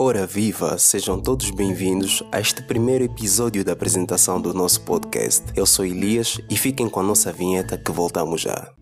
Ora viva, sejam todos bem-vindos a este primeiro episódio da apresentação do nosso podcast. Eu sou Elias e fiquem com a nossa vinheta que voltamos já.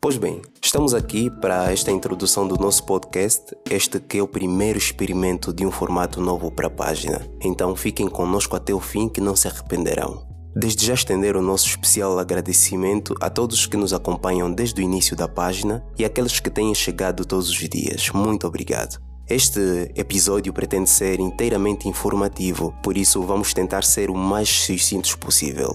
Pois bem, estamos aqui para esta introdução do nosso podcast, este que é o primeiro experimento de um formato novo para a página. Então fiquem conosco até o fim que não se arrependerão. Desde já estender o nosso especial agradecimento a todos que nos acompanham desde o início da página e aqueles que têm chegado todos os dias. Muito obrigado. Este episódio pretende ser inteiramente informativo, por isso vamos tentar ser o mais sucintos possível.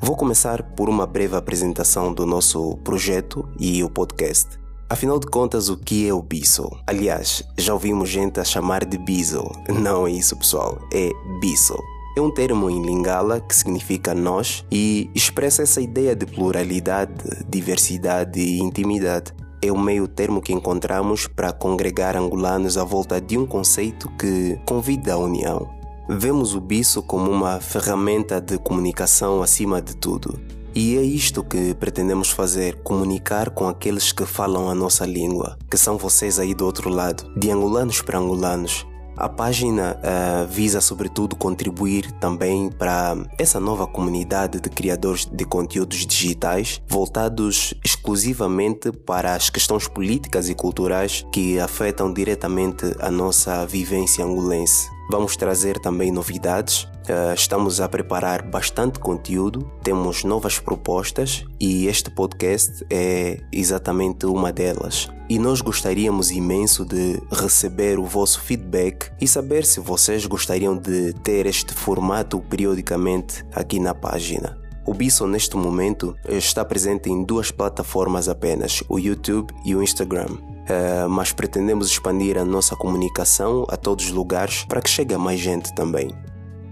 Vou começar por uma breve apresentação do nosso projeto e o podcast. Afinal de contas, o que é o Bissel? Aliás, já ouvimos gente a chamar de Bissel. Não é isso, pessoal, é Bissel. É um termo em Lingala que significa nós e expressa essa ideia de pluralidade, diversidade e intimidade. É o meio termo que encontramos para congregar angolanos à volta de um conceito que convida à união. Vemos o biso como uma ferramenta de comunicação acima de tudo. E é isto que pretendemos fazer: comunicar com aqueles que falam a nossa língua, que são vocês aí do outro lado, de angolanos para angolanos, a página uh, visa, sobretudo, contribuir também para essa nova comunidade de criadores de conteúdos digitais voltados exclusivamente para as questões políticas e culturais que afetam diretamente a nossa vivência angolense. Vamos trazer também novidades. Uh, estamos a preparar bastante conteúdo, temos novas propostas e este podcast é exatamente uma delas. E nós gostaríamos imenso de receber o vosso feedback e saber se vocês gostariam de ter este formato periodicamente aqui na página. O Bisso neste momento está presente em duas plataformas apenas, o YouTube e o Instagram. Uh, mas pretendemos expandir a nossa comunicação a todos os lugares para que chegue a mais gente também.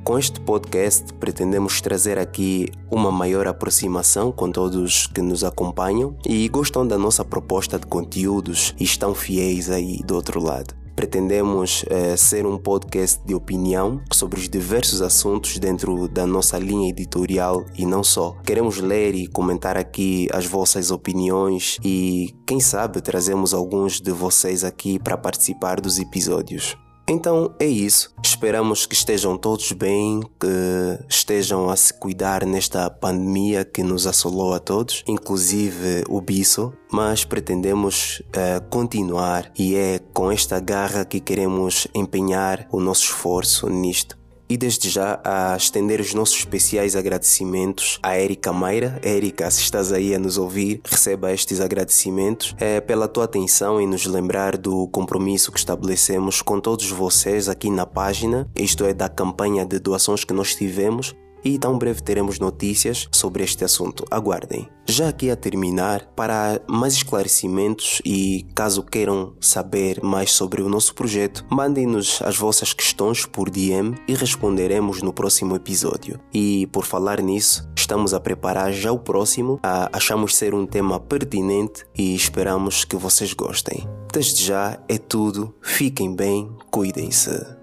Com este podcast, pretendemos trazer aqui uma maior aproximação com todos que nos acompanham e gostam da nossa proposta de conteúdos e estão fiéis aí do outro lado. Pretendemos eh, ser um podcast de opinião sobre os diversos assuntos dentro da nossa linha editorial e não só. Queremos ler e comentar aqui as vossas opiniões e, quem sabe, trazemos alguns de vocês aqui para participar dos episódios. Então é isso. Esperamos que estejam todos bem, que estejam a se cuidar nesta pandemia que nos assolou a todos, inclusive o biso. Mas pretendemos uh, continuar e é com esta garra que queremos empenhar o nosso esforço nisto e desde já a estender os nossos especiais agradecimentos à Erika Mayra. Erika, se estás aí a nos ouvir, receba estes agradecimentos é, pela tua atenção e nos lembrar do compromisso que estabelecemos com todos vocês aqui na página, isto é, da campanha de doações que nós tivemos e tão breve teremos notícias sobre este assunto. Aguardem. Já aqui a terminar, para mais esclarecimentos e caso queiram saber mais sobre o nosso projeto, mandem-nos as vossas questões por DM e responderemos no próximo episódio. E por falar nisso, estamos a preparar já o próximo, achamos ser um tema pertinente e esperamos que vocês gostem. Desde já é tudo, fiquem bem, cuidem-se.